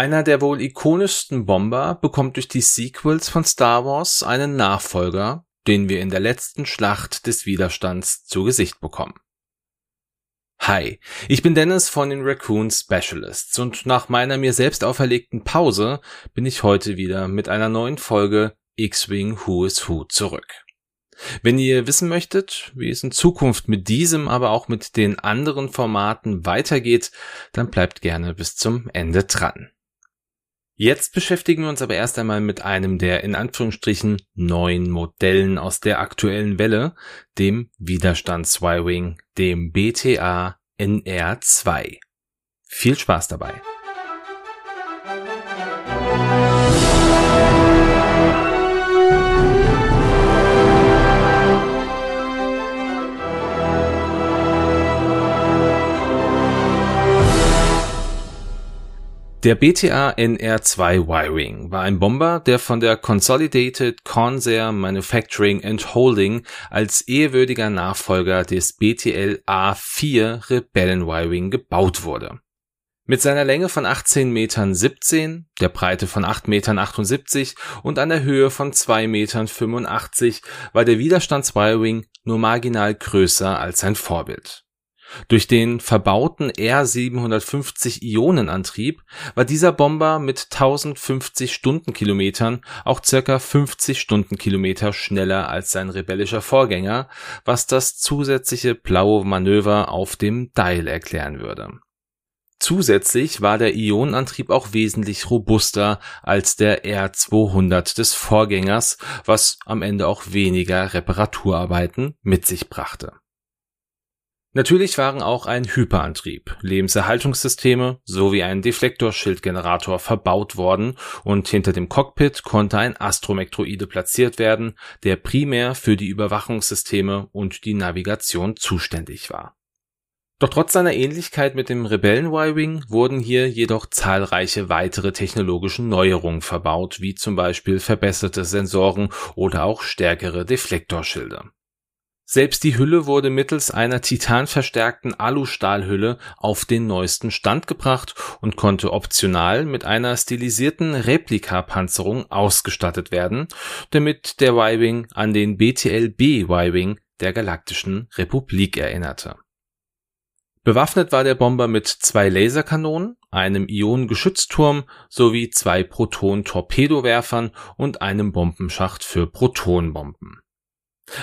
Einer der wohl ikonischsten Bomber bekommt durch die Sequels von Star Wars einen Nachfolger, den wir in der letzten Schlacht des Widerstands zu Gesicht bekommen. Hi, ich bin Dennis von den Raccoon Specialists und nach meiner mir selbst auferlegten Pause bin ich heute wieder mit einer neuen Folge X-Wing Who is Who zurück. Wenn ihr wissen möchtet, wie es in Zukunft mit diesem, aber auch mit den anderen Formaten weitergeht, dann bleibt gerne bis zum Ende dran. Jetzt beschäftigen wir uns aber erst einmal mit einem der in Anführungsstrichen neuen Modellen aus der aktuellen Welle, dem Widerstands Y-Wing, dem BTA NR2. Viel Spaß dabei! Der BTA NR2 Y-Wing war ein Bomber, der von der Consolidated Corsair Manufacturing and Holding als ehrwürdiger Nachfolger des BTL A4 Rebellen Y-Wing gebaut wurde. Mit seiner Länge von 18 Metern 17, der Breite von 8 Metern 78 und einer Höhe von 2 Metern 85 war der Widerstands Y-Wing nur marginal größer als sein Vorbild. Durch den verbauten R750 Ionenantrieb war dieser Bomber mit 1050 Stundenkilometern auch circa 50 Stundenkilometer schneller als sein rebellischer Vorgänger, was das zusätzliche blaue Manöver auf dem Dial erklären würde. Zusätzlich war der Ionenantrieb auch wesentlich robuster als der R200 des Vorgängers, was am Ende auch weniger Reparaturarbeiten mit sich brachte Natürlich waren auch ein Hyperantrieb, Lebenserhaltungssysteme sowie ein Deflektorschildgenerator verbaut worden und hinter dem Cockpit konnte ein Astromektroide platziert werden, der primär für die Überwachungssysteme und die Navigation zuständig war. Doch trotz seiner Ähnlichkeit mit dem Rebellen Y-Wing wurden hier jedoch zahlreiche weitere technologische Neuerungen verbaut, wie zum Beispiel verbesserte Sensoren oder auch stärkere Deflektorschilde selbst die Hülle wurde mittels einer titanverstärkten Alustahlhülle auf den neuesten Stand gebracht und konnte optional mit einer stilisierten Replikapanzerung ausgestattet werden, damit der Y-Wing an den BTL-B Y-Wing der Galaktischen Republik erinnerte. Bewaffnet war der Bomber mit zwei Laserkanonen, einem Ionengeschützturm sowie zwei Proton-Torpedowerfern und einem Bombenschacht für Protonbomben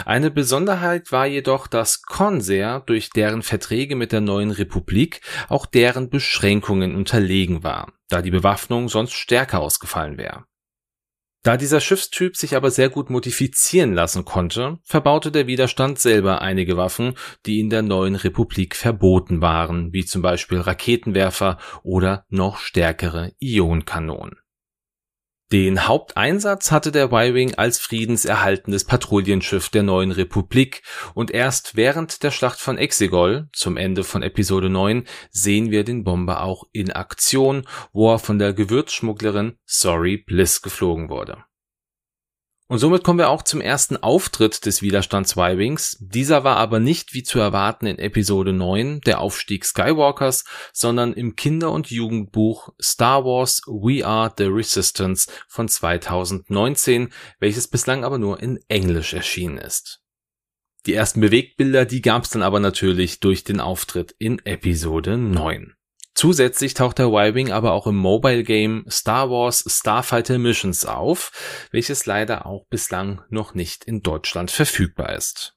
eine Besonderheit war jedoch, dass Corsair durch deren Verträge mit der neuen Republik auch deren Beschränkungen unterlegen war, da die Bewaffnung sonst stärker ausgefallen wäre. Da dieser Schiffstyp sich aber sehr gut modifizieren lassen konnte, verbaute der Widerstand selber einige Waffen, die in der neuen Republik verboten waren, wie zum Beispiel Raketenwerfer oder noch stärkere Ionkanonen den Haupteinsatz hatte der Y-Wing als friedenserhaltendes Patrouillenschiff der neuen Republik. Und erst während der Schlacht von Exegol, zum Ende von Episode 9, sehen wir den Bomber auch in Aktion, wo er von der Gewürzschmugglerin Sorry Bliss geflogen wurde und somit kommen wir auch zum ersten Auftritt des Widerstands Y-Wings. Dieser war aber nicht wie zu erwarten in Episode 9 der Aufstieg Skywalkers, sondern im Kinder- und Jugendbuch Star Wars We Are the Resistance von 2019, welches bislang aber nur in Englisch erschienen ist. Die ersten Bewegtbilder, die gab es dann aber natürlich durch den Auftritt in Episode 9. Zusätzlich taucht der Y-Wing aber auch im Mobile Game Star Wars Starfighter Missions auf, welches leider auch bislang noch nicht in Deutschland verfügbar ist.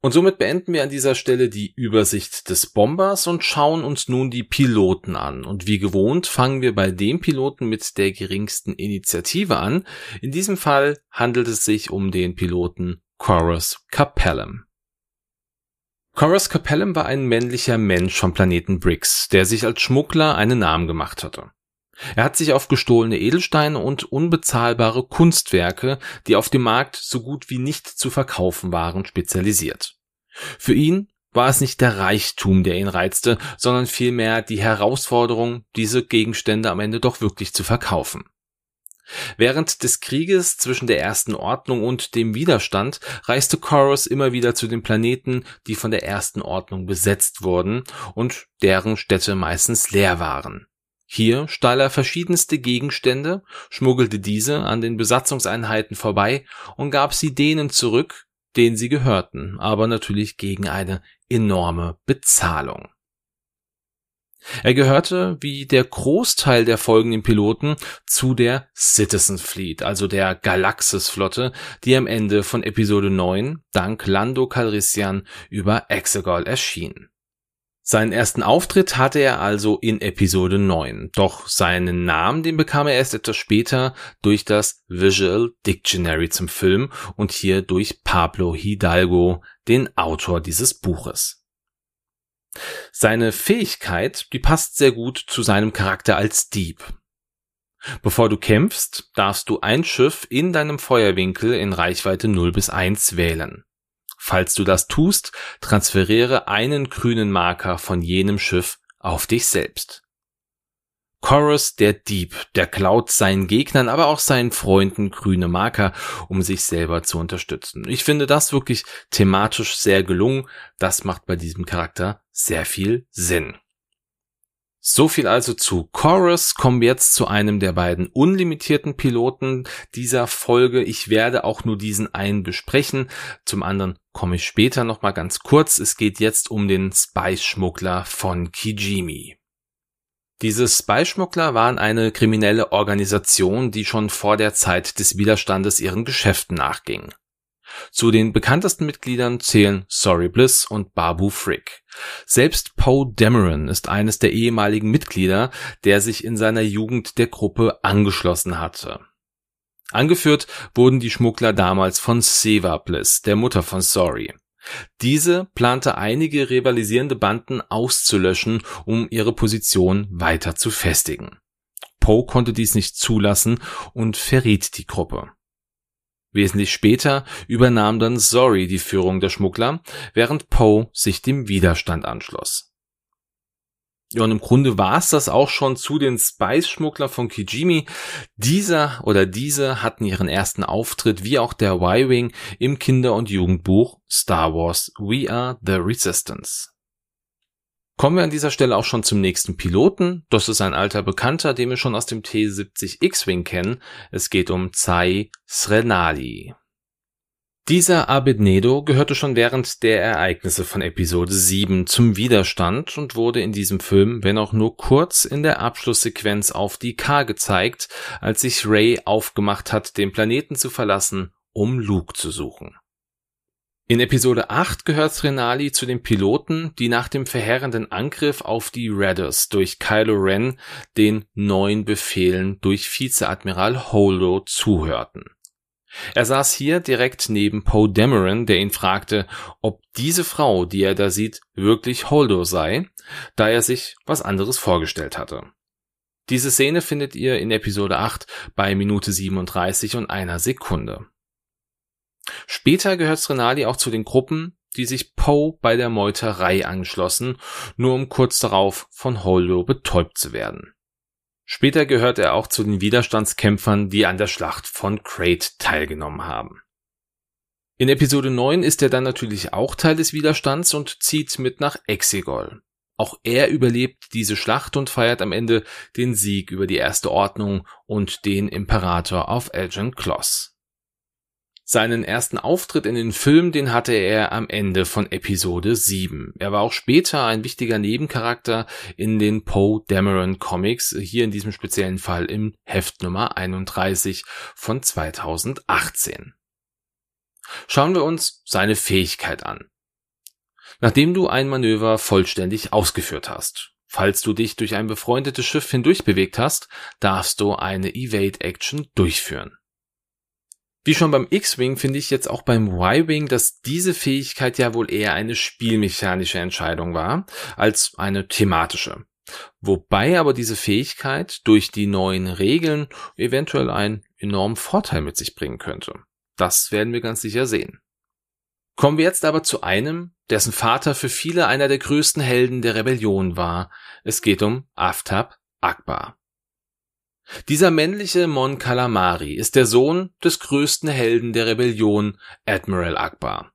Und somit beenden wir an dieser Stelle die Übersicht des Bombers und schauen uns nun die Piloten an. Und wie gewohnt fangen wir bei dem Piloten mit der geringsten Initiative an. In diesem Fall handelt es sich um den Piloten Chorus Capellum. Corus Capellum war ein männlicher Mensch vom Planeten Brix, der sich als Schmuggler einen Namen gemacht hatte. Er hat sich auf gestohlene Edelsteine und unbezahlbare Kunstwerke, die auf dem Markt so gut wie nicht zu verkaufen waren, spezialisiert. Für ihn war es nicht der Reichtum, der ihn reizte, sondern vielmehr die Herausforderung, diese Gegenstände am Ende doch wirklich zu verkaufen. Während des Krieges zwischen der Ersten Ordnung und dem Widerstand reiste Chorus immer wieder zu den Planeten, die von der Ersten Ordnung besetzt wurden und deren Städte meistens leer waren. Hier stahl er verschiedenste Gegenstände, schmuggelte diese an den Besatzungseinheiten vorbei und gab sie denen zurück, denen sie gehörten, aber natürlich gegen eine enorme Bezahlung. Er gehörte, wie der Großteil der folgenden Piloten, zu der Citizen Fleet, also der Galaxis-Flotte, die am Ende von Episode 9 dank Lando Calrissian über Exegol erschien. Seinen ersten Auftritt hatte er also in Episode 9, doch seinen Namen, den bekam er erst etwas später durch das Visual Dictionary zum Film und hier durch Pablo Hidalgo, den Autor dieses Buches. Seine Fähigkeit, die passt sehr gut zu seinem Charakter als Dieb. Bevor du kämpfst, darfst du ein Schiff in deinem Feuerwinkel in Reichweite 0 bis 1 wählen. Falls du das tust, transferiere einen grünen Marker von jenem Schiff auf dich selbst. Chorus, der Dieb, der klaut seinen Gegnern, aber auch seinen Freunden grüne Marker, um sich selber zu unterstützen. Ich finde das wirklich thematisch sehr gelungen. Das macht bei diesem Charakter sehr viel Sinn. So viel also zu Chorus. Kommen wir jetzt zu einem der beiden unlimitierten Piloten dieser Folge. Ich werde auch nur diesen einen besprechen. Zum anderen komme ich später nochmal ganz kurz. Es geht jetzt um den Spice-Schmuggler von Kijimi. Diese Spy-Schmuggler waren eine kriminelle Organisation, die schon vor der Zeit des Widerstandes ihren Geschäften nachging. Zu den bekanntesten Mitgliedern zählen Sorry Bliss und Babu Frick. Selbst Poe Dameron ist eines der ehemaligen Mitglieder, der sich in seiner Jugend der Gruppe angeschlossen hatte. Angeführt wurden die Schmuggler damals von Seva Bliss, der Mutter von Sorry. Diese plante einige rivalisierende Banden auszulöschen, um ihre Position weiter zu festigen. Poe konnte dies nicht zulassen und verriet die Gruppe. Wesentlich später übernahm dann Sorry die Führung der Schmuggler, während Poe sich dem Widerstand anschloss. Ja, und im Grunde war es das auch schon zu den Spice-Schmuggler von Kijimi. Dieser oder diese hatten ihren ersten Auftritt, wie auch der Y-Wing, im Kinder- und Jugendbuch Star Wars We Are the Resistance. Kommen wir an dieser Stelle auch schon zum nächsten Piloten. Das ist ein alter Bekannter, den wir schon aus dem T-70 X-Wing kennen. Es geht um Tsai Srenali. Dieser Abednedo gehörte schon während der Ereignisse von Episode 7 zum Widerstand und wurde in diesem Film, wenn auch nur kurz, in der Abschlusssequenz auf die K gezeigt, als sich Ray aufgemacht hat, den Planeten zu verlassen, um Luke zu suchen. In Episode 8 gehört Srenali zu den Piloten, die nach dem verheerenden Angriff auf die Raiders durch Kylo Ren den neuen Befehlen durch Vizeadmiral Holdo zuhörten. Er saß hier direkt neben Poe Dameron, der ihn fragte, ob diese Frau, die er da sieht, wirklich Holdo sei, da er sich was anderes vorgestellt hatte. Diese Szene findet ihr in Episode 8 bei Minute 37 und einer Sekunde. Später gehört Srenali auch zu den Gruppen, die sich Poe bei der Meuterei anschlossen, nur um kurz darauf von Holdo betäubt zu werden. Später gehört er auch zu den Widerstandskämpfern, die an der Schlacht von Crate teilgenommen haben. In Episode 9 ist er dann natürlich auch Teil des Widerstands und zieht mit nach Exegol. Auch er überlebt diese Schlacht und feiert am Ende den Sieg über die Erste Ordnung und den Imperator auf Elgin Kloss. Seinen ersten Auftritt in den Film, den hatte er am Ende von Episode 7. Er war auch später ein wichtiger Nebencharakter in den Poe Dameron Comics, hier in diesem speziellen Fall im Heft Nummer 31 von 2018. Schauen wir uns seine Fähigkeit an. Nachdem du ein Manöver vollständig ausgeführt hast, falls du dich durch ein befreundetes Schiff hindurch bewegt hast, darfst du eine Evade Action durchführen. Wie schon beim X-Wing finde ich jetzt auch beim Y-Wing, dass diese Fähigkeit ja wohl eher eine spielmechanische Entscheidung war, als eine thematische. Wobei aber diese Fähigkeit durch die neuen Regeln eventuell einen enormen Vorteil mit sich bringen könnte. Das werden wir ganz sicher sehen. Kommen wir jetzt aber zu einem, dessen Vater für viele einer der größten Helden der Rebellion war. Es geht um Aftab Akbar. Dieser männliche Mon Calamari ist der Sohn des größten Helden der Rebellion, Admiral Akbar.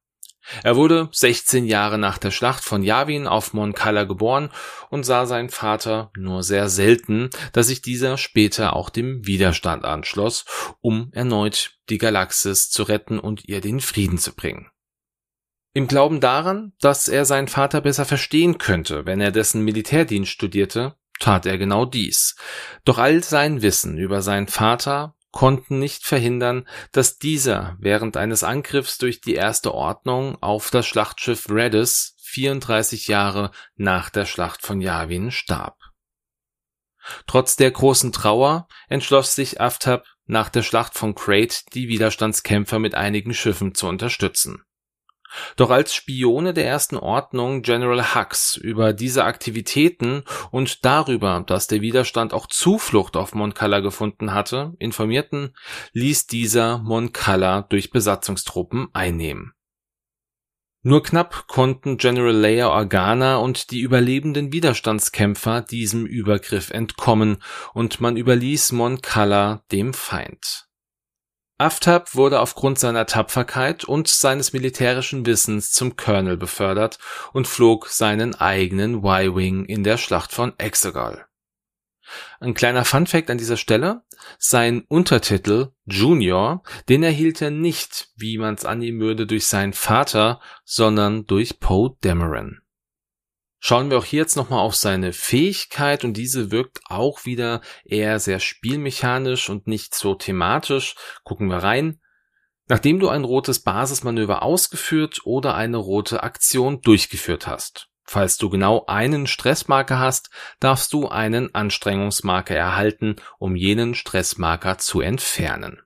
Er wurde 16 Jahre nach der Schlacht von Yavin auf Mon Cala geboren und sah seinen Vater nur sehr selten, da sich dieser später auch dem Widerstand anschloss, um erneut die Galaxis zu retten und ihr den Frieden zu bringen. Im Glauben daran, dass er seinen Vater besser verstehen könnte, wenn er dessen Militärdienst studierte, tat er genau dies. Doch all sein Wissen über seinen Vater konnten nicht verhindern, dass dieser während eines Angriffs durch die Erste Ordnung auf das Schlachtschiff Redis 34 Jahre nach der Schlacht von Yavin starb. Trotz der großen Trauer entschloss sich Aftab nach der Schlacht von Crate die Widerstandskämpfer mit einigen Schiffen zu unterstützen. Doch als Spione der Ersten Ordnung General Hux über diese Aktivitäten und darüber, dass der Widerstand auch Zuflucht auf Moncala gefunden hatte, informierten, ließ dieser Moncala durch Besatzungstruppen einnehmen. Nur knapp konnten General Leia Organa und die überlebenden Widerstandskämpfer diesem Übergriff entkommen und man überließ Moncala dem Feind. Aftab wurde aufgrund seiner Tapferkeit und seines militärischen Wissens zum Colonel befördert und flog seinen eigenen Y-Wing in der Schlacht von Exegol. Ein kleiner Funfact an dieser Stelle. Sein Untertitel Junior, den erhielt er nicht, wie man's annehmen würde, durch seinen Vater, sondern durch Poe Dameron. Schauen wir auch hier jetzt nochmal auf seine Fähigkeit und diese wirkt auch wieder eher sehr spielmechanisch und nicht so thematisch. Gucken wir rein. Nachdem du ein rotes Basismanöver ausgeführt oder eine rote Aktion durchgeführt hast. Falls du genau einen Stressmarker hast, darfst du einen Anstrengungsmarker erhalten, um jenen Stressmarker zu entfernen.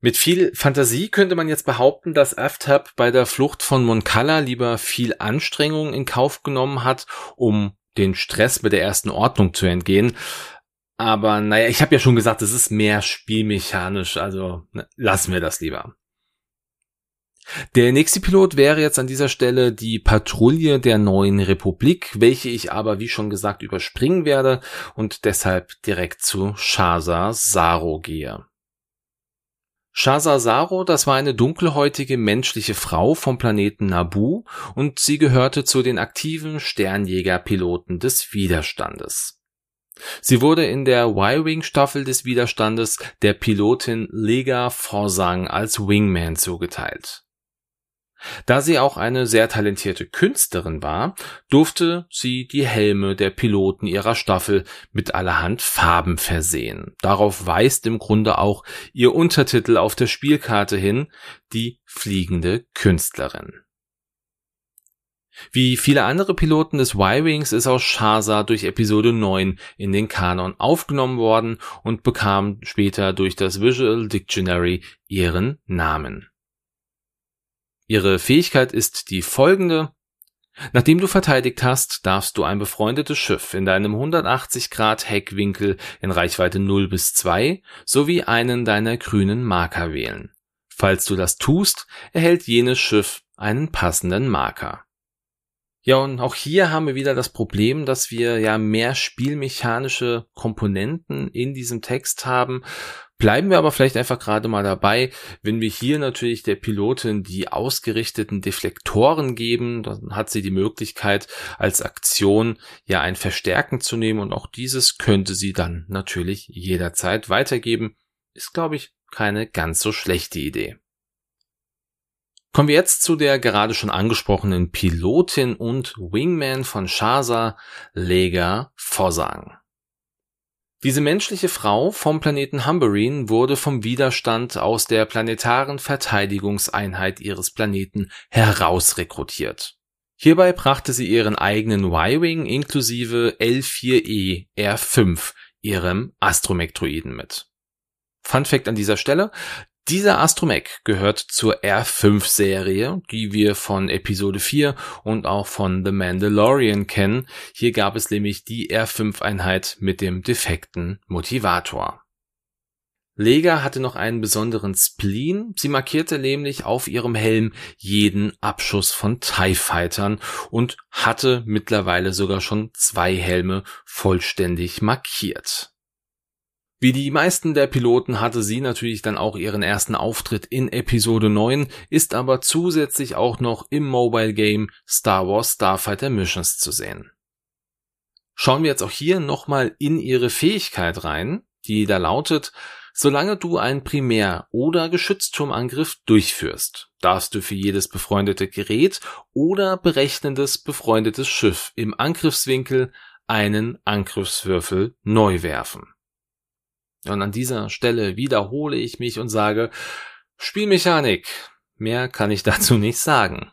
Mit viel Fantasie könnte man jetzt behaupten, dass Aftab bei der Flucht von Moncala lieber viel Anstrengung in Kauf genommen hat, um den Stress mit der ersten Ordnung zu entgehen. Aber naja, ich habe ja schon gesagt, es ist mehr spielmechanisch, also ne, lassen wir das lieber. Der nächste Pilot wäre jetzt an dieser Stelle die Patrouille der neuen Republik, welche ich aber wie schon gesagt überspringen werde und deshalb direkt zu Shaza Saro gehe. Shazazaro, das war eine dunkelhäutige menschliche Frau vom Planeten Nabu und sie gehörte zu den aktiven Sternjägerpiloten des Widerstandes. Sie wurde in der Y-Wing-Staffel des Widerstandes der Pilotin Lega Forsang als Wingman zugeteilt. Da sie auch eine sehr talentierte Künstlerin war, durfte sie die Helme der Piloten ihrer Staffel mit allerhand Farben versehen. Darauf weist im Grunde auch ihr Untertitel auf der Spielkarte hin, die fliegende Künstlerin. Wie viele andere Piloten des Y-Wings ist auch Shaza durch Episode 9 in den Kanon aufgenommen worden und bekam später durch das Visual Dictionary ihren Namen. Ihre Fähigkeit ist die folgende. Nachdem du verteidigt hast, darfst du ein befreundetes Schiff in deinem 180 Grad Heckwinkel in Reichweite 0 bis 2 sowie einen deiner grünen Marker wählen. Falls du das tust, erhält jenes Schiff einen passenden Marker. Ja, und auch hier haben wir wieder das Problem, dass wir ja mehr spielmechanische Komponenten in diesem Text haben. Bleiben wir aber vielleicht einfach gerade mal dabei, wenn wir hier natürlich der Pilotin die ausgerichteten Deflektoren geben, dann hat sie die Möglichkeit als Aktion ja ein Verstärken zu nehmen und auch dieses könnte sie dann natürlich jederzeit weitergeben. Ist glaube ich keine ganz so schlechte Idee. Kommen wir jetzt zu der gerade schon angesprochenen Pilotin und Wingman von Shaza, Lega Fossang. Diese menschliche Frau vom Planeten Humberine wurde vom Widerstand aus der planetaren Verteidigungseinheit ihres Planeten herausrekrutiert. Hierbei brachte sie ihren eigenen Y-Wing inklusive L4E R5, ihrem Astromektroiden mit. Fun Fact an dieser Stelle, dieser Astromech gehört zur R5-Serie, die wir von Episode 4 und auch von The Mandalorian kennen. Hier gab es nämlich die R5-Einheit mit dem defekten Motivator. Lega hatte noch einen besonderen Spleen. Sie markierte nämlich auf ihrem Helm jeden Abschuss von TIE Fightern und hatte mittlerweile sogar schon zwei Helme vollständig markiert. Wie die meisten der Piloten hatte sie natürlich dann auch ihren ersten Auftritt in Episode 9, ist aber zusätzlich auch noch im Mobile Game Star Wars Starfighter Missions zu sehen. Schauen wir jetzt auch hier nochmal in ihre Fähigkeit rein, die da lautet, solange du einen Primär- oder Geschützturmangriff durchführst, darfst du für jedes befreundete Gerät oder berechnendes befreundetes Schiff im Angriffswinkel einen Angriffswürfel neu werfen. Und an dieser Stelle wiederhole ich mich und sage, Spielmechanik. Mehr kann ich dazu nicht sagen.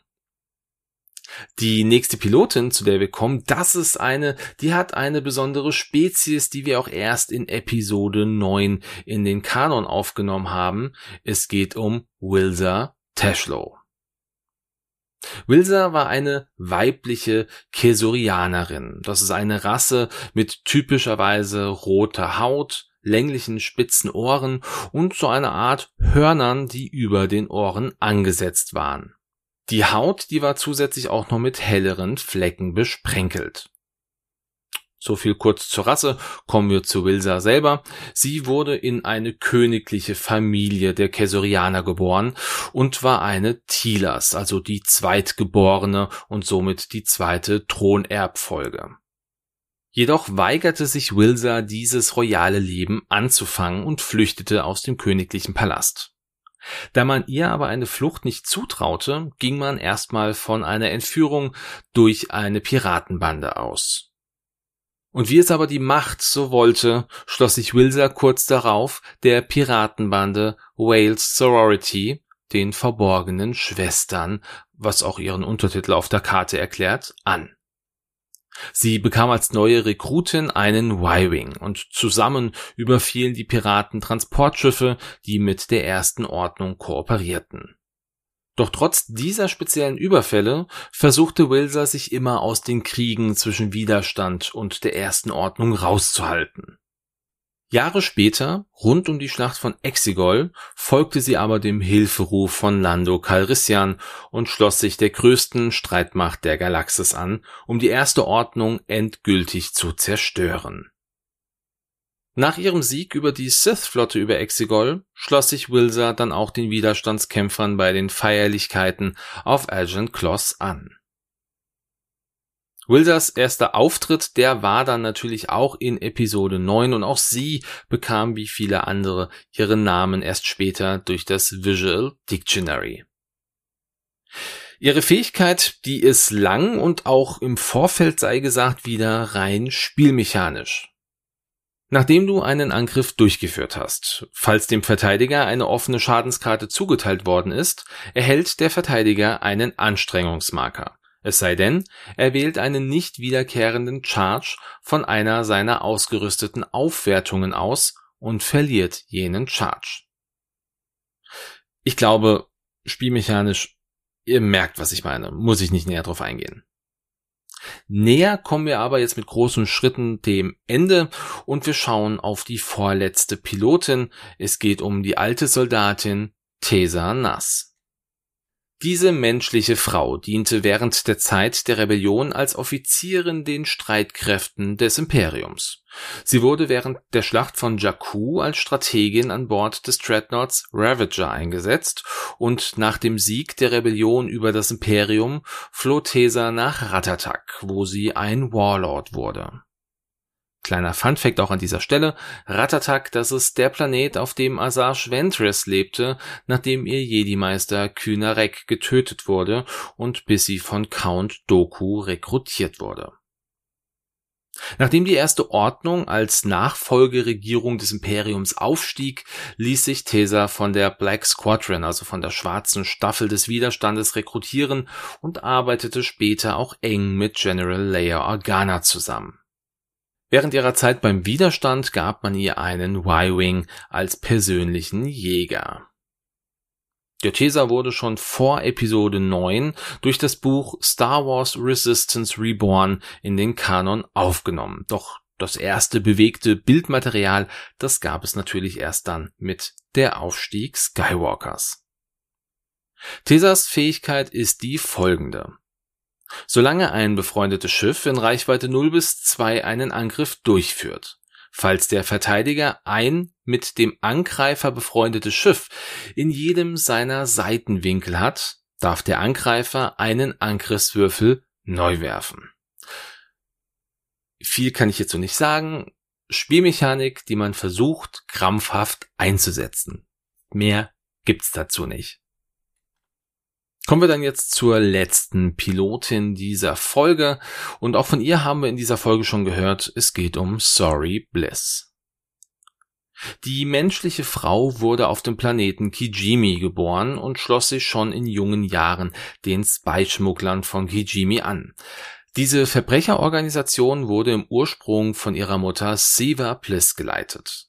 Die nächste Pilotin, zu der wir kommen, das ist eine, die hat eine besondere Spezies, die wir auch erst in Episode 9 in den Kanon aufgenommen haben. Es geht um Wilsa Tashlow. Wilsa war eine weibliche Kesurianerin. Das ist eine Rasse mit typischerweise roter Haut, länglichen spitzen Ohren und so eine Art Hörnern, die über den Ohren angesetzt waren. Die Haut, die war zusätzlich auch noch mit helleren Flecken besprenkelt. So viel kurz zur Rasse, kommen wir zu Wilsa selber. Sie wurde in eine königliche Familie der Kesorianer geboren und war eine Tilas, also die zweitgeborene und somit die zweite Thronerbfolge. Jedoch weigerte sich Wilsa dieses royale Leben anzufangen und flüchtete aus dem königlichen Palast. Da man ihr aber eine Flucht nicht zutraute, ging man erstmal von einer Entführung durch eine Piratenbande aus. Und wie es aber die Macht so wollte, schloss sich Wilsa kurz darauf der Piratenbande Wales Sorority, den verborgenen Schwestern, was auch ihren Untertitel auf der Karte erklärt, an. Sie bekam als neue Rekrutin einen Y-Wing und zusammen überfielen die Piraten Transportschiffe, die mit der ersten Ordnung kooperierten. Doch trotz dieser speziellen Überfälle versuchte Wilser sich immer aus den Kriegen zwischen Widerstand und der ersten Ordnung rauszuhalten. Jahre später, rund um die Schlacht von Exegol, folgte sie aber dem Hilferuf von Lando Calrissian und schloss sich der größten Streitmacht der Galaxis an, um die erste Ordnung endgültig zu zerstören. Nach ihrem Sieg über die Sith-Flotte über Exegol schloss sich Wilsa dann auch den Widerstandskämpfern bei den Feierlichkeiten auf Agent Kloss an. Wilders erster Auftritt, der war dann natürlich auch in Episode 9 und auch sie bekam wie viele andere ihren Namen erst später durch das Visual Dictionary. Ihre Fähigkeit, die ist lang und auch im Vorfeld sei gesagt wieder rein spielmechanisch. Nachdem du einen Angriff durchgeführt hast, falls dem Verteidiger eine offene Schadenskarte zugeteilt worden ist, erhält der Verteidiger einen Anstrengungsmarker. Es sei denn, er wählt einen nicht wiederkehrenden Charge von einer seiner ausgerüsteten Aufwertungen aus und verliert jenen Charge. Ich glaube, spielmechanisch, ihr merkt, was ich meine, muss ich nicht näher drauf eingehen. Näher kommen wir aber jetzt mit großen Schritten dem Ende und wir schauen auf die vorletzte Pilotin. Es geht um die alte Soldatin Tesa Nass. Diese menschliche Frau diente während der Zeit der Rebellion als Offizierin den Streitkräften des Imperiums. Sie wurde während der Schlacht von Jakku als Strategin an Bord des Dreadnoughts Ravager eingesetzt und nach dem Sieg der Rebellion über das Imperium floh Tesa nach Ratatak, wo sie ein Warlord wurde. Kleiner Funfact auch an dieser Stelle. Ratatak, das ist der Planet, auf dem Asajj Ventress lebte, nachdem ihr Jedi-Meister Kynarek getötet wurde und bis sie von Count Doku rekrutiert wurde. Nachdem die erste Ordnung als Nachfolgeregierung des Imperiums aufstieg, ließ sich Tesa von der Black Squadron, also von der schwarzen Staffel des Widerstandes rekrutieren und arbeitete später auch eng mit General Leia Organa zusammen. Während ihrer Zeit beim Widerstand gab man ihr einen Y-Wing als persönlichen Jäger. Der Tesa wurde schon vor Episode 9 durch das Buch Star Wars Resistance Reborn in den Kanon aufgenommen. Doch das erste bewegte Bildmaterial, das gab es natürlich erst dann mit der Aufstieg Skywalkers. Tesas Fähigkeit ist die folgende. Solange ein befreundetes Schiff in Reichweite 0 bis 2 einen Angriff durchführt, Falls der Verteidiger ein mit dem Angreifer befreundetes Schiff in jedem seiner Seitenwinkel hat, darf der Angreifer einen Angriffswürfel neu werfen. Viel kann ich hierzu nicht sagen. Spielmechanik, die man versucht, krampfhaft einzusetzen. Mehr gibt's dazu nicht. Kommen wir dann jetzt zur letzten Pilotin dieser Folge und auch von ihr haben wir in dieser Folge schon gehört, es geht um Sorry Bliss. Die menschliche Frau wurde auf dem Planeten Kijimi geboren und schloss sich schon in jungen Jahren den Spy-Schmugglern von Kijimi an. Diese Verbrecherorganisation wurde im Ursprung von ihrer Mutter Siva Bliss geleitet.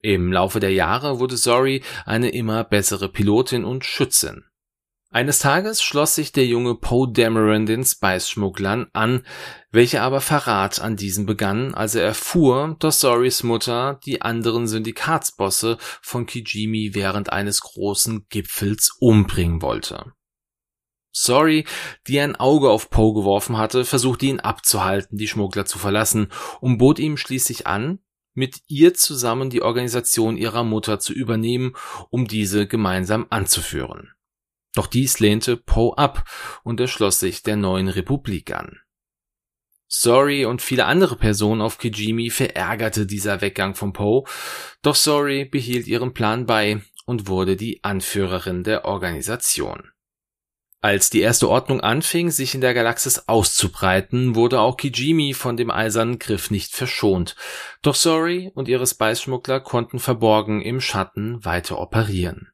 Im Laufe der Jahre wurde Zori eine immer bessere Pilotin und Schützin. Eines Tages schloss sich der junge Poe Dameron den Spice-Schmugglern an, welche aber Verrat an diesem begannen, als er erfuhr, dass Sorys Mutter die anderen Syndikatsbosse von Kijimi während eines großen Gipfels umbringen wollte. Sorry, die ein Auge auf Poe geworfen hatte, versuchte ihn abzuhalten, die Schmuggler zu verlassen und bot ihm schließlich an, mit ihr zusammen die Organisation ihrer Mutter zu übernehmen, um diese gemeinsam anzuführen. Doch dies lehnte Poe ab und er schloss sich der neuen Republik an. Sorry und viele andere Personen auf Kijimi verärgerte dieser Weggang von Poe, doch Sorry behielt ihren Plan bei und wurde die Anführerin der Organisation. Als die erste Ordnung anfing, sich in der Galaxis auszubreiten, wurde auch Kijimi von dem eisernen Griff nicht verschont. Doch Sorry und ihre Spice-Schmuggler konnten verborgen im Schatten weiter operieren.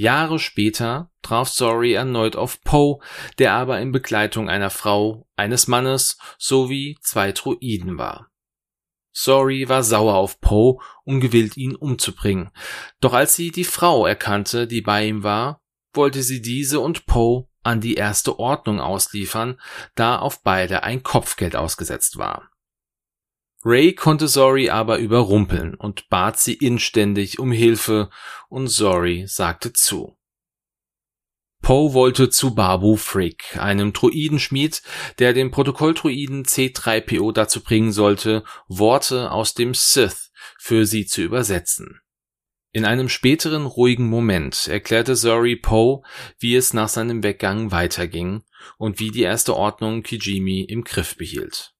Jahre später traf Sorry erneut auf Poe, der aber in Begleitung einer Frau, eines Mannes sowie zwei Druiden war. Sorry war sauer auf Poe und gewillt ihn umzubringen. Doch als sie die Frau erkannte, die bei ihm war, wollte sie diese und Poe an die erste Ordnung ausliefern, da auf beide ein Kopfgeld ausgesetzt war. Ray konnte Zori aber überrumpeln und bat sie inständig um Hilfe und Zori sagte zu. Poe wollte zu Babu Frick, einem Druidenschmied, der den Protokolldruiden C3PO dazu bringen sollte, Worte aus dem Sith für sie zu übersetzen. In einem späteren ruhigen Moment erklärte Zori Poe, wie es nach seinem Weggang weiterging und wie die erste Ordnung Kijimi im Griff behielt.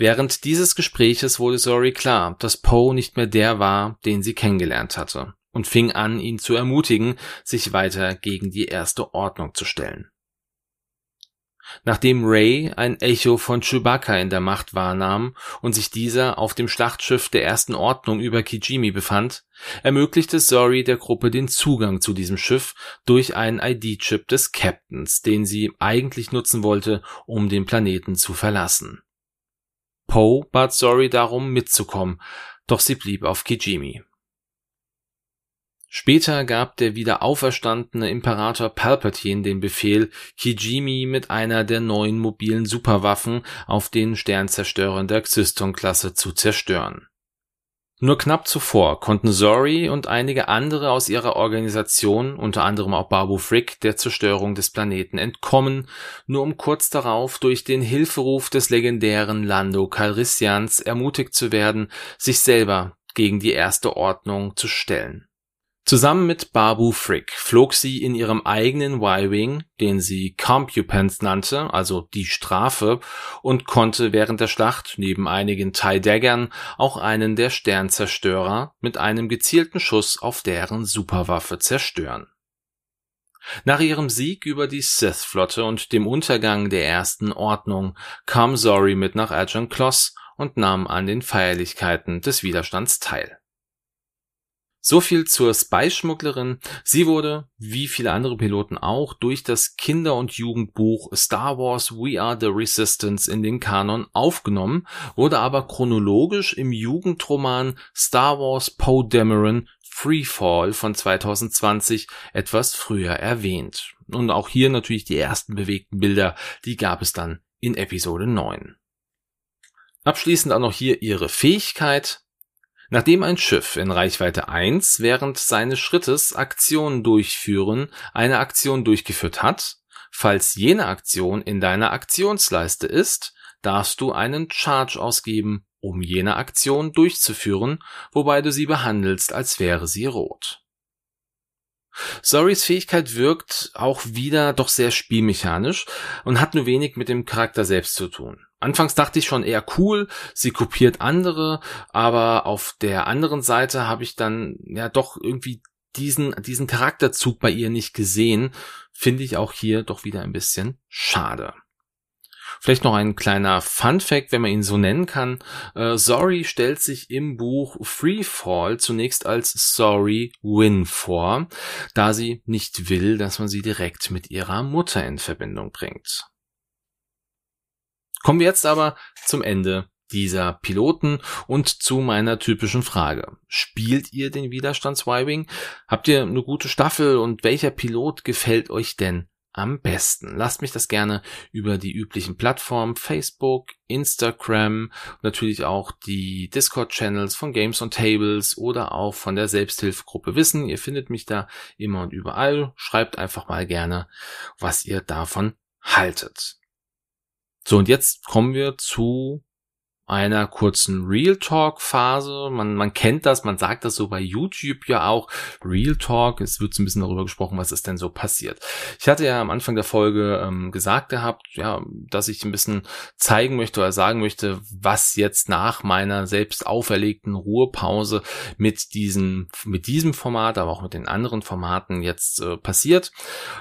Während dieses Gespräches wurde Zori klar, dass Poe nicht mehr der war, den sie kennengelernt hatte, und fing an, ihn zu ermutigen, sich weiter gegen die erste Ordnung zu stellen. Nachdem Ray ein Echo von Chewbacca in der Macht wahrnahm und sich dieser auf dem Schlachtschiff der ersten Ordnung über Kijimi befand, ermöglichte Zori der Gruppe den Zugang zu diesem Schiff durch einen ID-Chip des Captains, den sie eigentlich nutzen wollte, um den Planeten zu verlassen. Poe bat Zori darum mitzukommen, doch sie blieb auf Kijimi. Später gab der wieder auferstandene Imperator Palpatine den Befehl, Kijimi mit einer der neuen mobilen Superwaffen auf den Sternzerstörern der Xyston-Klasse zu zerstören. Nur knapp zuvor konnten Zori und einige andere aus ihrer Organisation, unter anderem auch Babu Frick, der Zerstörung des Planeten entkommen, nur um kurz darauf durch den Hilferuf des legendären Lando Calrissians ermutigt zu werden, sich selber gegen die erste Ordnung zu stellen. Zusammen mit Babu Frick flog sie in ihrem eigenen Y-Wing, den sie Compupence nannte, also die Strafe, und konnte während der Schlacht neben einigen TIE-Daggern auch einen der Sternzerstörer mit einem gezielten Schuss auf deren Superwaffe zerstören. Nach ihrem Sieg über die Sith-Flotte und dem Untergang der Ersten Ordnung kam Zori mit nach Agent Kloss und nahm an den Feierlichkeiten des Widerstands teil so viel zur Spy-Schmugglerin. Sie wurde, wie viele andere Piloten auch, durch das Kinder- und Jugendbuch Star Wars We Are the Resistance in den Kanon aufgenommen, wurde aber chronologisch im Jugendroman Star Wars Poe Dameron Freefall von 2020 etwas früher erwähnt. Und auch hier natürlich die ersten bewegten Bilder, die gab es dann in Episode 9. Abschließend auch noch hier ihre Fähigkeit. Nachdem ein Schiff in Reichweite 1 während seines Schrittes Aktionen durchführen eine Aktion durchgeführt hat, falls jene Aktion in deiner Aktionsleiste ist, darfst du einen Charge ausgeben, um jene Aktion durchzuführen, wobei du sie behandelst, als wäre sie rot. Sorrys Fähigkeit wirkt auch wieder doch sehr spielmechanisch und hat nur wenig mit dem Charakter selbst zu tun. Anfangs dachte ich schon eher cool, sie kopiert andere, aber auf der anderen Seite habe ich dann ja doch irgendwie diesen, diesen Charakterzug bei ihr nicht gesehen, finde ich auch hier doch wieder ein bisschen schade. Vielleicht noch ein kleiner Fun Fact, wenn man ihn so nennen kann. Äh, Sorry stellt sich im Buch Freefall zunächst als Sorry Win vor, da sie nicht will, dass man sie direkt mit ihrer Mutter in Verbindung bringt. Kommen wir jetzt aber zum Ende dieser Piloten und zu meiner typischen Frage. Spielt ihr den Widerstands-Y-Wing? Habt ihr eine gute Staffel und welcher Pilot gefällt euch denn am besten? Lasst mich das gerne über die üblichen Plattformen Facebook, Instagram, natürlich auch die Discord-Channels von Games on Tables oder auch von der Selbsthilfegruppe wissen. Ihr findet mich da immer und überall. Schreibt einfach mal gerne, was ihr davon haltet. So, und jetzt kommen wir zu einer kurzen Real Talk Phase. Man, man kennt das, man sagt das so bei YouTube ja auch. Real Talk, es wird so ein bisschen darüber gesprochen, was ist denn so passiert. Ich hatte ja am Anfang der Folge ähm, gesagt gehabt, ja, dass ich ein bisschen zeigen möchte oder sagen möchte, was jetzt nach meiner selbst auferlegten Ruhepause mit diesem, mit diesem Format, aber auch mit den anderen Formaten jetzt äh, passiert.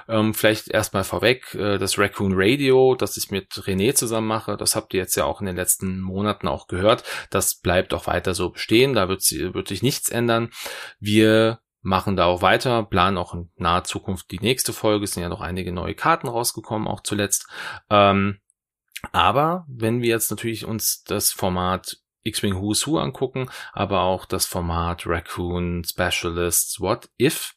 Ähm, vielleicht erstmal vorweg, äh, das Raccoon Radio, das ich mit René zusammen mache, das habt ihr jetzt ja auch in den letzten Monaten Monaten auch gehört. Das bleibt auch weiter so bestehen. Da wird, wird sich nichts ändern. Wir machen da auch weiter, planen auch in naher Zukunft die nächste Folge. Es sind ja noch einige neue Karten rausgekommen, auch zuletzt. Ähm, aber wenn wir jetzt natürlich uns das Format X-Wing Who's Who angucken, aber auch das Format Raccoon Specialists What If,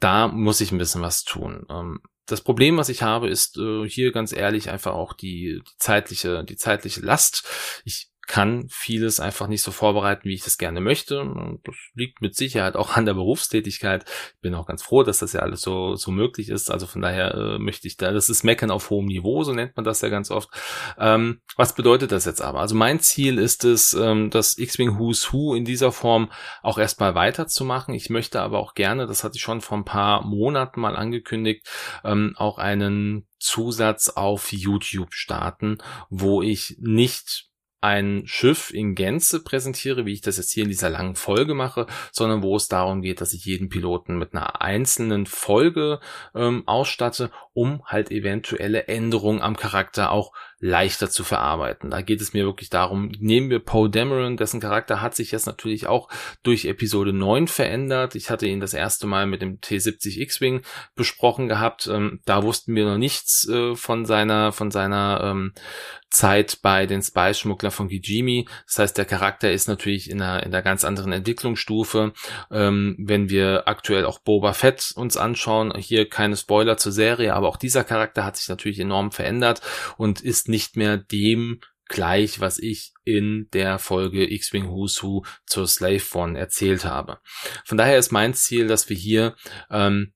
da muss ich ein bisschen was tun. Ähm, das Problem, was ich habe, ist äh, hier ganz ehrlich einfach auch die, die zeitliche, die zeitliche Last. Ich kann vieles einfach nicht so vorbereiten, wie ich das gerne möchte. Das liegt mit Sicherheit auch an der Berufstätigkeit. Ich bin auch ganz froh, dass das ja alles so, so möglich ist. Also von daher äh, möchte ich da, das ist Meckern auf hohem Niveau, so nennt man das ja ganz oft. Ähm, was bedeutet das jetzt aber? Also mein Ziel ist es, ähm, das X-Wing Who's Who in dieser Form auch erstmal weiterzumachen. Ich möchte aber auch gerne, das hatte ich schon vor ein paar Monaten mal angekündigt, ähm, auch einen Zusatz auf YouTube starten, wo ich nicht ein Schiff in Gänze präsentiere, wie ich das jetzt hier in dieser langen Folge mache, sondern wo es darum geht, dass ich jeden Piloten mit einer einzelnen Folge ähm, ausstatte, um halt eventuelle Änderungen am Charakter auch leichter zu verarbeiten. Da geht es mir wirklich darum, nehmen wir Poe Dameron, dessen Charakter hat sich jetzt natürlich auch durch Episode 9 verändert. Ich hatte ihn das erste Mal mit dem T70 X-Wing besprochen gehabt. Ähm, da wussten wir noch nichts äh, von seiner, von seiner ähm, Zeit bei den Spy-Schmuggler von Kijimi. Das heißt, der Charakter ist natürlich in einer, in einer ganz anderen Entwicklungsstufe. Ähm, wenn wir aktuell auch Boba Fett uns anschauen, hier keine Spoiler zur Serie, aber auch dieser Charakter hat sich natürlich enorm verändert und ist nicht mehr dem gleich, was ich in der Folge X-Wing Who's Who zur Slave One erzählt habe. Von daher ist mein Ziel, dass wir hier ähm,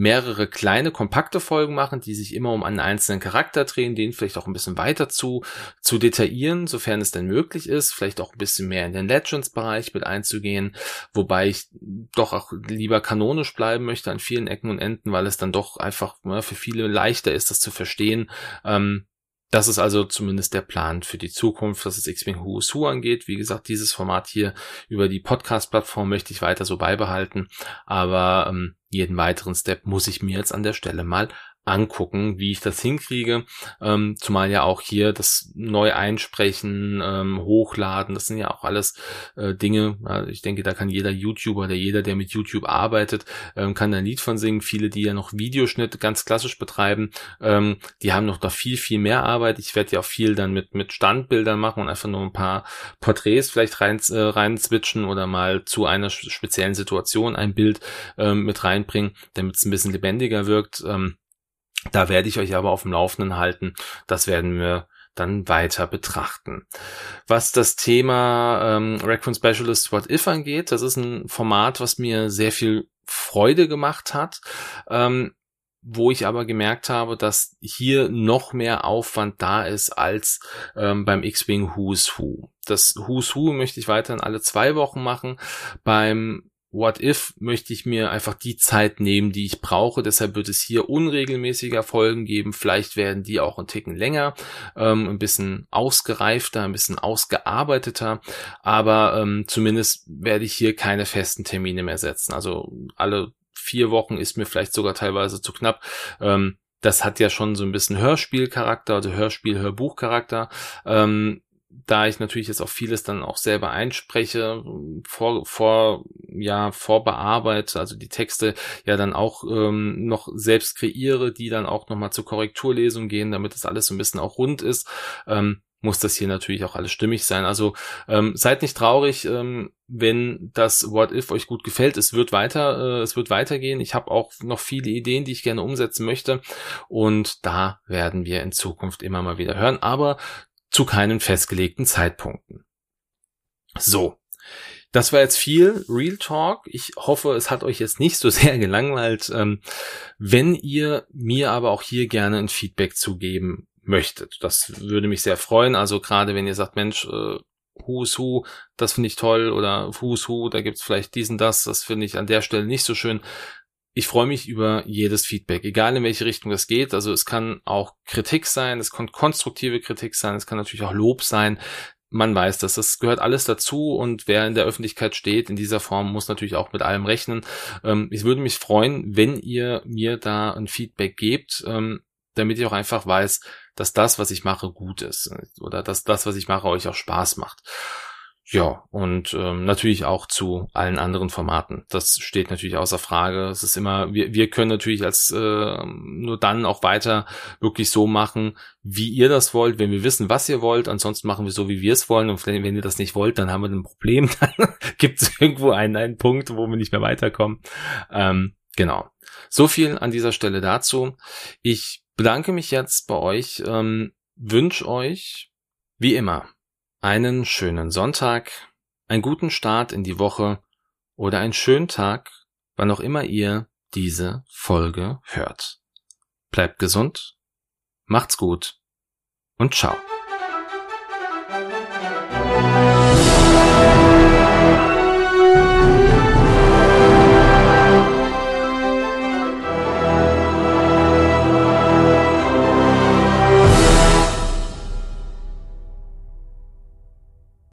mehrere kleine, kompakte Folgen machen, die sich immer um einen einzelnen Charakter drehen, den vielleicht auch ein bisschen weiter zu, zu detaillieren, sofern es denn möglich ist, vielleicht auch ein bisschen mehr in den Legends-Bereich mit einzugehen, wobei ich doch auch lieber kanonisch bleiben möchte an vielen Ecken und Enden, weil es dann doch einfach ne, für viele leichter ist, das zu verstehen, ähm, das ist also zumindest der Plan für die Zukunft, was das X-Wing Who's Who angeht. Wie gesagt, dieses Format hier über die Podcast-Plattform möchte ich weiter so beibehalten. Aber ähm, jeden weiteren Step muss ich mir jetzt an der Stelle mal angucken, wie ich das hinkriege. Ähm, zumal ja auch hier das neu einsprechen, ähm, hochladen, das sind ja auch alles äh, Dinge. Also ich denke, da kann jeder YouTuber oder jeder, der mit YouTube arbeitet, ähm, kann ein Lied von singen. Viele, die ja noch Videoschnitt ganz klassisch betreiben, ähm, die haben noch da viel, viel mehr Arbeit. Ich werde ja auch viel dann mit, mit Standbildern machen und einfach nur ein paar Porträts vielleicht rein, äh, rein switchen oder mal zu einer speziellen Situation ein Bild ähm, mit reinbringen, damit es ein bisschen lebendiger wirkt. Ähm, da werde ich euch aber auf dem Laufenden halten. Das werden wir dann weiter betrachten. Was das Thema ähm, Raccoon Specialist What If angeht, das ist ein Format, was mir sehr viel Freude gemacht hat. Ähm, wo ich aber gemerkt habe, dass hier noch mehr Aufwand da ist als ähm, beim X-Wing Who's Who. Das Who's Who möchte ich weiterhin alle zwei Wochen machen. Beim What If möchte ich mir einfach die Zeit nehmen, die ich brauche. Deshalb wird es hier unregelmäßiger Folgen geben. Vielleicht werden die auch ein Ticken länger, ähm, ein bisschen ausgereifter, ein bisschen ausgearbeiteter. Aber ähm, zumindest werde ich hier keine festen Termine mehr setzen. Also alle vier Wochen ist mir vielleicht sogar teilweise zu knapp. Ähm, das hat ja schon so ein bisschen Hörspielcharakter, also Hörspiel-Hörbuchcharakter. Ähm, da ich natürlich jetzt auch vieles dann auch selber einspreche, vor, vor, ja, vorbearbeite, also die Texte ja dann auch ähm, noch selbst kreiere, die dann auch nochmal zur Korrekturlesung gehen, damit das alles so ein bisschen auch rund ist, ähm, muss das hier natürlich auch alles stimmig sein. Also ähm, seid nicht traurig, ähm, wenn das What If euch gut gefällt. Es wird weiter, äh, es wird weitergehen. Ich habe auch noch viele Ideen, die ich gerne umsetzen möchte. Und da werden wir in Zukunft immer mal wieder hören, aber zu keinen festgelegten Zeitpunkten. So. Das war jetzt viel Real Talk. Ich hoffe, es hat euch jetzt nicht so sehr gelangweilt. Ähm, wenn ihr mir aber auch hier gerne ein Feedback zugeben möchtet. Das würde mich sehr freuen. Also gerade wenn ihr sagt, Mensch, äh, Who's Who, das finde ich toll oder Who's Who, da gibt's vielleicht diesen, das, das finde ich an der Stelle nicht so schön. Ich freue mich über jedes Feedback, egal in welche Richtung das geht. Also es kann auch Kritik sein, es kann konstruktive Kritik sein, es kann natürlich auch Lob sein. Man weiß das, das gehört alles dazu und wer in der Öffentlichkeit steht in dieser Form muss natürlich auch mit allem rechnen. Ähm, ich würde mich freuen, wenn ihr mir da ein Feedback gebt. Ähm, damit ich auch einfach weiß, dass das, was ich mache, gut ist oder dass das, was ich mache, euch auch Spaß macht. Ja, und ähm, natürlich auch zu allen anderen Formaten. Das steht natürlich außer Frage. Es ist immer, wir, wir können natürlich als äh, nur dann auch weiter wirklich so machen, wie ihr das wollt, wenn wir wissen, was ihr wollt. Ansonsten machen wir so, wie wir es wollen. Und wenn, wenn ihr das nicht wollt, dann haben wir ein Problem. Dann gibt es irgendwo einen, einen Punkt, wo wir nicht mehr weiterkommen. Ähm, genau. So viel an dieser Stelle dazu. Ich bedanke mich jetzt bei euch, ähm, wünsche euch, wie immer, einen schönen Sonntag, einen guten Start in die Woche oder einen schönen Tag, wann auch immer ihr diese Folge hört. Bleibt gesund, macht's gut und ciao.